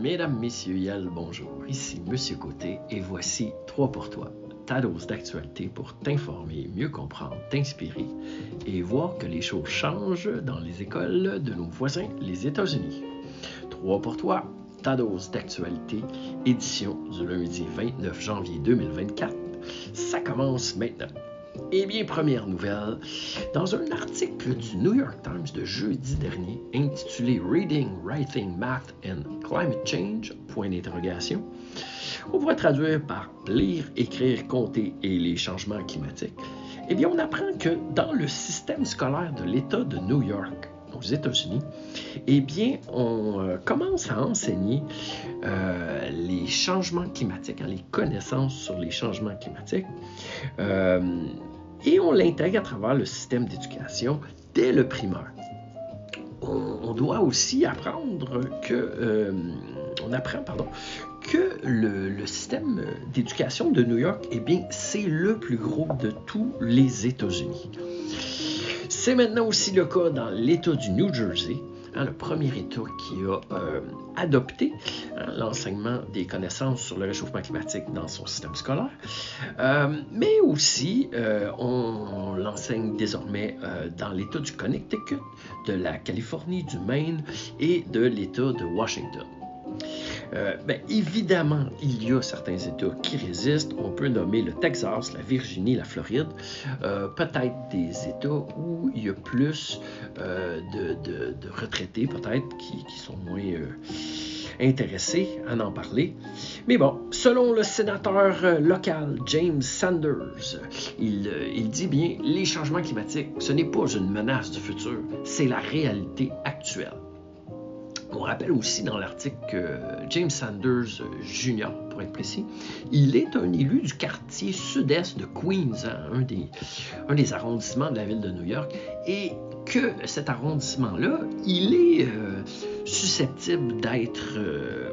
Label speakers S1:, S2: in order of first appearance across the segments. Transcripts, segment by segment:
S1: Mesdames, Messieurs, Yal, bonjour. Ici Monsieur Côté et voici 3 pour toi. Ta dose d'actualité pour t'informer, mieux comprendre, t'inspirer et voir que les choses changent dans les écoles de nos voisins, les États-Unis. 3 pour toi, ta dose d'actualité, édition du lundi 29 janvier 2024. Ça commence maintenant. Eh bien, première nouvelle, dans un article du New York Times de jeudi dernier intitulé Reading, Writing, Math and Climate Change, point d'interrogation, on pourrait traduire par lire, écrire, compter et les changements climatiques. Eh bien, on apprend que dans le système scolaire de l'État de New York, aux États-Unis, eh bien, on euh, commence à enseigner euh, les changements climatiques, hein, les connaissances sur les changements climatiques, euh, et on l'intègre à travers le système d'éducation dès le primaire. On, doit aussi apprendre que, on apprend, pardon, que le, le système d'éducation de New York, eh bien, c'est le plus gros de tous les États-Unis. C'est maintenant aussi le cas dans l'État du New Jersey, le premier État qui a euh, adopté hein, l'enseignement des connaissances sur le réchauffement climatique dans son système scolaire. Euh, mais aussi, euh, on, l'enseigne désormais dans l'État du Connecticut, de la Californie, du Maine et de l'État de Washington. Euh, ben, évidemment, il y a certains États qui résistent. On peut nommer le Texas, la Virginie, la Floride. Euh, peut-être des États où il y a plus euh, de, retraités, peut-être, qui, sont moins intéressés à en parler. Mais bon, selon le sénateur local James Sanders, il, il dit bien, les changements climatiques, ce n'est pas une menace du futur, c'est la réalité actuelle. On rappelle aussi dans l'article que James Sanders Jr., pour être précis, il est un élu du quartier sud-est de Queens, hein, un, des, un, des, arrondissements de la ville de New York, et que cet arrondissement-là, il est euh, susceptible d'être euh,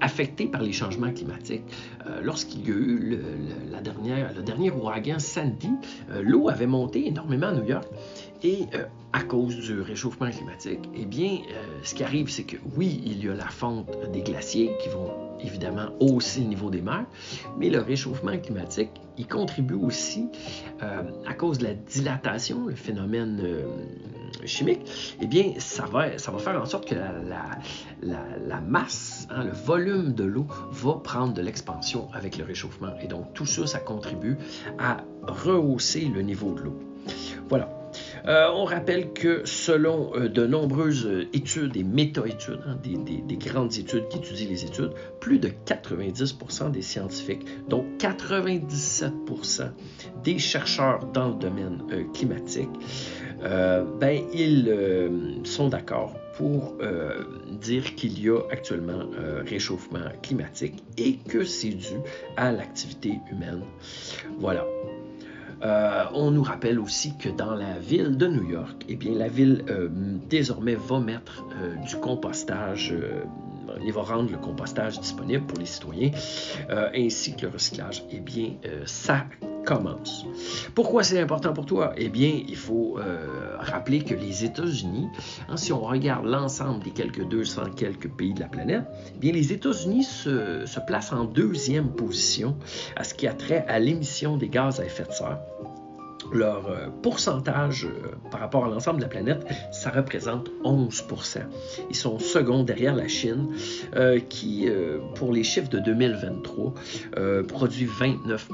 S1: affecté par les changements climatiques. Euh, lorsqu'il y a eu le, la dernière, le dernier ouragan Sandy, l'eau avait monté énormément à New York et euh, à cause du réchauffement climatique, eh bien, euh, ce qui arrive, c'est que oui, il y a la fonte des glaciers qui vont évidemment hausser le niveau des mers, mais le réchauffement climatique, il contribue aussi euh, à cause de la dilatation, le phénomène chimique, eh bien, ça va, faire en sorte que la, masse, hein, le volume de l'eau va prendre de l'expansion avec le réchauffement. Et donc, tout ça, ça contribue à rehausser le niveau de l'eau. Voilà. Euh, on rappelle que selon euh, de nombreuses études et méta-études, hein, des, grandes études qui étudient les études, plus de 90% des scientifiques, donc 97% des chercheurs dans le domaine euh, climatique, ben, ils sont d'accord pour dire qu'il y a actuellement réchauffement climatique et que c'est dû à l'activité humaine. Voilà. Euh, on nous rappelle aussi que dans la ville de New York, eh la ville euh, désormais va mettre euh, du compostage il va rendre le compostage disponible pour les citoyens, ainsi que le recyclage. Eh bien, ça commence. Pourquoi c'est important pour toi? Eh bien, il faut rappeler que les États-Unis, hein, si on regarde l'ensemble des quelques 200 quelques pays de la planète, eh bien, les États-Unis se, se placent en deuxième position à ce qui a trait à l'émission des gaz à effet de serre leur euh, pourcentage euh, par rapport à l'ensemble de la planète, ça représente 11% Ils sont seconds derrière la Chine, euh, qui, pour les chiffres de 2023, produit 29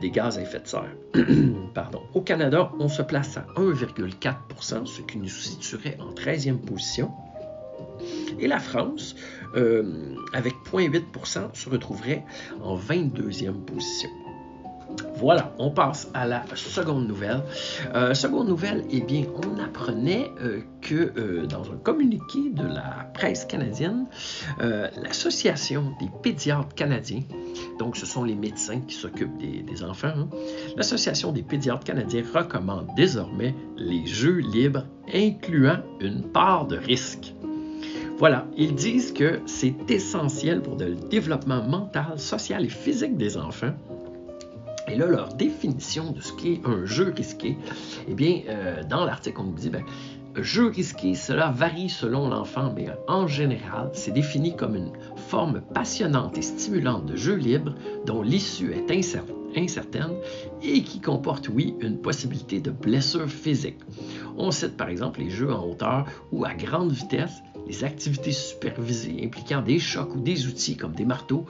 S1: des gaz à effet de serre. Pardon. Au Canada, on se place à 1,4% ce qui nous situerait en 13e position. Et la France, avec 0,8% se retrouverait en 22e position. Voilà, on passe à la seconde nouvelle. Euh, seconde nouvelle, eh bien, on apprenait euh, que euh, dans un communiqué de la presse canadienne, l'Association des pédiatres canadiens, donc ce sont les médecins qui s'occupent des, enfants, hein, l'Association des pédiatres canadiens recommande désormais les jeux libres incluant une part de risque. Voilà, ils disent que c'est essentiel pour le développement mental, social et physique des enfants et là, leur définition de ce qu'est un jeu risqué, eh bien, euh, dans l'article, on nous dit, ben, jeu risqué, cela varie selon l'enfant, mais en général, c'est défini comme une forme passionnante et stimulante de jeu libre dont l'issue est incertaine et qui comporte, oui, une possibilité de blessure physique. On cite par exemple les jeux en hauteur ou à grande vitesse les activités supervisées impliquant des chocs ou des outils comme des marteaux,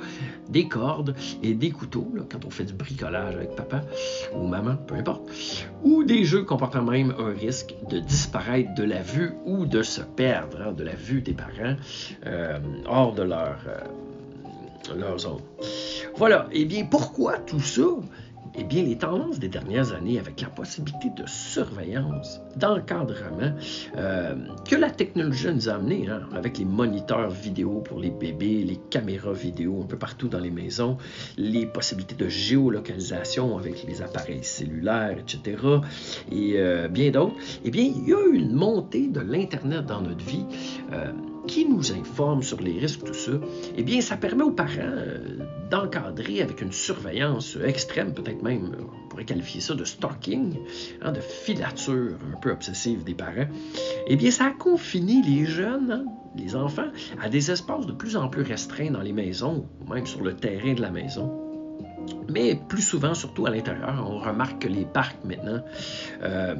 S1: des cordes et des couteaux, quand on fait du bricolage avec papa ou maman, peu importe, ou des jeux comportant même un risque de disparaître de la vue ou de se perdre hein, de la vue des parents euh, hors de leur, euh, leur zone. Voilà, et eh bien pourquoi tout ça? Eh bien, les tendances des dernières années avec la possibilité de surveillance, d'encadrement euh, que la technologie nous a amené, hein, avec les moniteurs vidéo pour les bébés, les caméras vidéo un peu partout dans les maisons, les possibilités de géolocalisation avec les appareils cellulaires, etc., et euh, bien d'autres, eh bien, il y a eu une montée de l'Internet dans notre vie. Euh, qui nous informe sur les risques, tout ça, eh bien, ça permet aux parents euh, d'encadrer avec une surveillance extrême, peut-être même, on pourrait qualifier ça de stalking, hein, de filature un peu obsessive des parents. Eh bien, ça a confiné les jeunes, hein, les enfants, à des espaces de plus en plus restreints dans les maisons, ou même sur le terrain de la maison. Mais plus souvent, surtout à l'intérieur, on remarque que les parcs maintenant euh,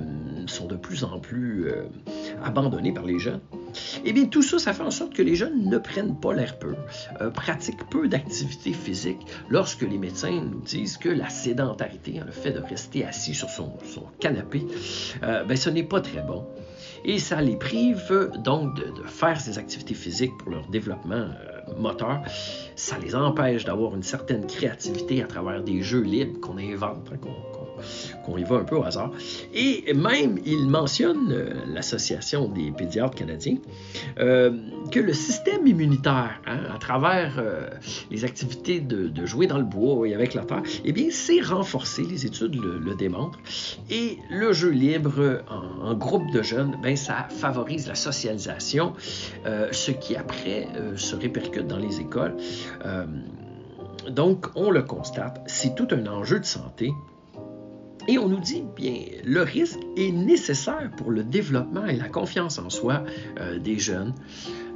S1: sont de plus en plus euh, abandonnés par les jeunes. Eh bien, tout ça, ça fait en sorte que les jeunes ne prennent pas l'air peu, euh, pratiquent peu d'activité physique lorsque les médecins nous disent que la sédentarité, hein, le fait de rester assis sur son, canapé, ben, ce n'est pas très bon. Et ça les prive donc de, faire ces activités physiques pour leur développement moteur. Ça les empêche d'avoir une certaine créativité à travers des jeux libres qu'on invente, hein, qu'on y va un peu au hasard. Et même, il mentionne, euh, l'Association des pédiatres canadiens, euh, que le système immunitaire, hein, à travers euh, les activités de, jouer dans le bois et avec la terre, eh bien, c'est renforcé, les études le, démontrent. Et le jeu libre en, groupe de jeunes, ben, ça favorise la socialisation, ce qui après se répercute dans les écoles. donc, on le constate, c'est tout un enjeu de santé et on nous dit, bien, le risque est nécessaire pour le développement et la confiance en soi euh, des jeunes.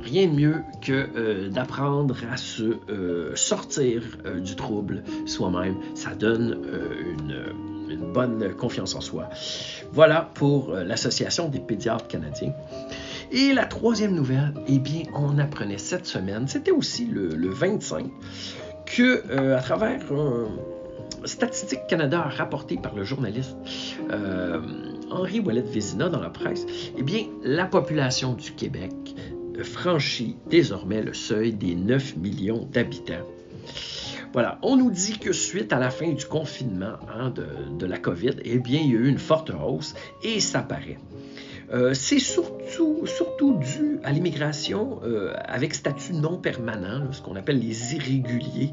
S1: Rien de mieux que euh, d'apprendre à se euh, sortir du trouble soi-même. Ça donne une, une, bonne confiance en soi. Voilà pour l'Association des pédiatres canadiens. Et la troisième nouvelle, eh bien, on apprenait cette semaine, c'était aussi le, le 25, que à travers Statistique Canada rapporté par le journaliste euh, Henri Ouellet-Vézina dans la presse, eh bien, la population du Québec franchit désormais le seuil des 9 millions d'habitants. Voilà, on nous dit que suite à la fin du confinement hein, de, la COVID, eh bien, il y a eu une forte hausse et ça paraît. Euh, c'est surtout, surtout dû à l'immigration euh, avec statut non permanent, ce qu'on appelle les irréguliers.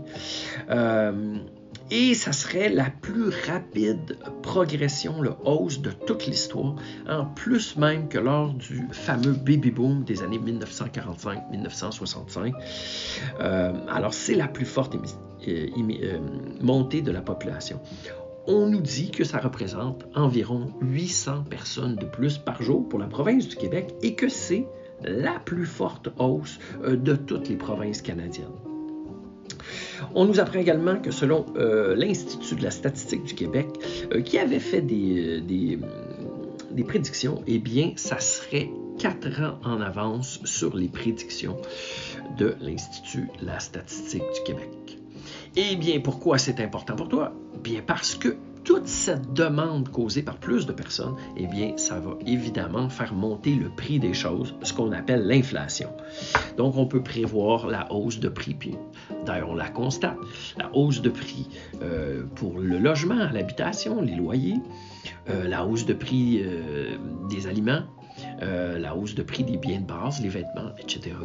S1: Et ça serait la plus rapide progression, la hausse de toute l'histoire, en plus même que lors du fameux baby boom des années 1945-1965. Euh, alors c'est la plus forte euh, euh, montée de la population. On nous dit que ça représente environ 800 personnes de plus par jour pour la province du Québec et que c'est la plus forte hausse de toutes les provinces canadiennes. On nous apprend également que selon euh, l'Institut de la statistique du Québec, euh, qui avait fait des, des, des, prédictions, eh bien, ça serait quatre ans en avance sur les prédictions de l'Institut de la statistique du Québec. Eh bien, pourquoi c'est important pour toi? Bien parce que toute cette demande causée par plus de personnes, eh bien, ça va évidemment faire monter le prix des choses, ce qu'on appelle l'inflation. Donc, on peut prévoir la hausse de prix. Puis, d'ailleurs, on la constate. La hausse de prix euh, pour le logement, l'habitation, les loyers, euh, la hausse de prix euh, des aliments, la hausse de prix des biens de base, les vêtements, etc.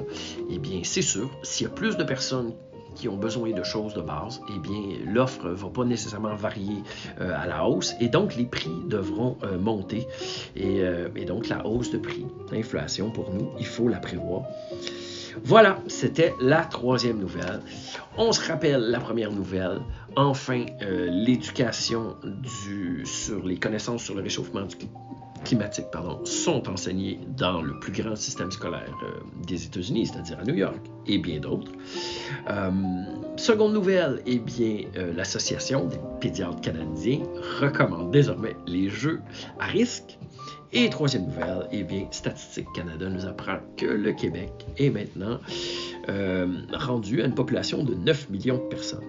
S1: Eh bien, c'est sûr, s'il y a plus de personnes qui ont besoin de choses de base, eh bien, l'offre ne va pas nécessairement varier euh, à la hausse et donc les prix devront euh, monter. Euh, et, donc, la hausse de prix, l'inflation pour nous, il faut la prévoir. Voilà, c'était la troisième nouvelle. On se rappelle la première nouvelle. Enfin, l'éducation sur les connaissances sur le réchauffement climatiques pardon, sont enseignés dans le plus grand système scolaire des États-Unis, c'est-à-dire à New York, et bien d'autres. seconde nouvelle, eh bien, l'Association des pédiatres canadiens recommande désormais les jeux à risque et troisième nouvelle, eh bien, Statistique Canada nous apprend que le Québec est maintenant euh, rendu à une population de 9 millions de personnes.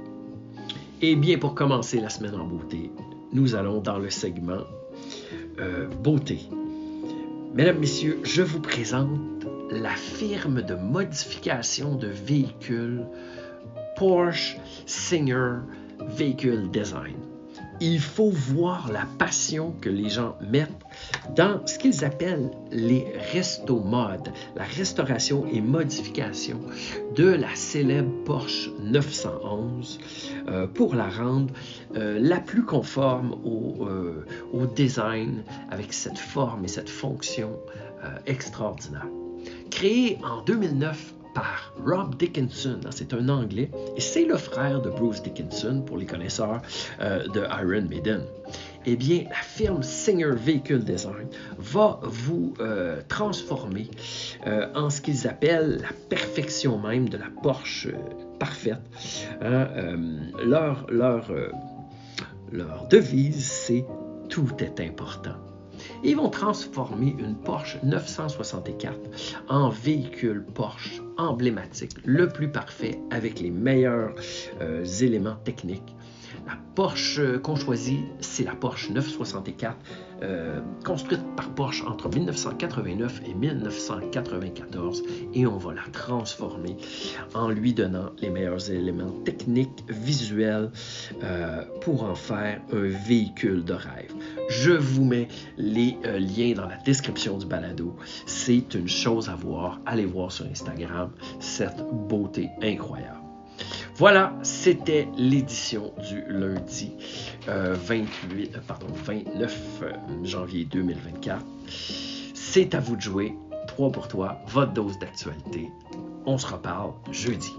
S1: Eh bien, pour commencer la semaine en beauté, nous allons dans le segment euh, beauté. Mesdames, Messieurs, je vous présente la firme de modification de véhicules Porsche Singer Vehicle Design il faut voir la passion que les gens mettent dans ce qu'ils appellent les resto modes, la restauration et modification de la célèbre Porsche 911 euh, pour la rendre euh, la plus conforme au, euh, au, design avec cette forme et cette fonction extraordinaire. Créée en 2009 par Rob Dickinson. Hein, c'est un Anglais et c'est le frère de Bruce Dickinson pour les connaisseurs euh, de Iron Maiden. Eh bien, la firme Singer Vehicle Design va vous euh, transformer euh, en ce qu'ils appellent la perfection même de la Porsche parfaite. Hein, leur devise, c'est tout est important. Ils vont transformer une Porsche 964 en véhicule Porsche emblématique, le plus parfait avec les meilleurs euh, éléments techniques. La Porsche qu'on choisit, c'est la Porsche 964 euh, construite par Porsche entre 1989 et 1994 et on va la transformer en lui donnant les meilleurs éléments techniques, visuels euh, pour en faire un véhicule de rêve. Je vous mets les euh, liens dans la description du balado. C'est une chose à voir. Allez voir sur Instagram cette beauté incroyable. Voilà, c'était l'édition du lundi 28, euh, 29 euh, janvier 2024. C'est à vous de jouer. Trois pour toi, votre dose d'actualité. On se reparle jeudi.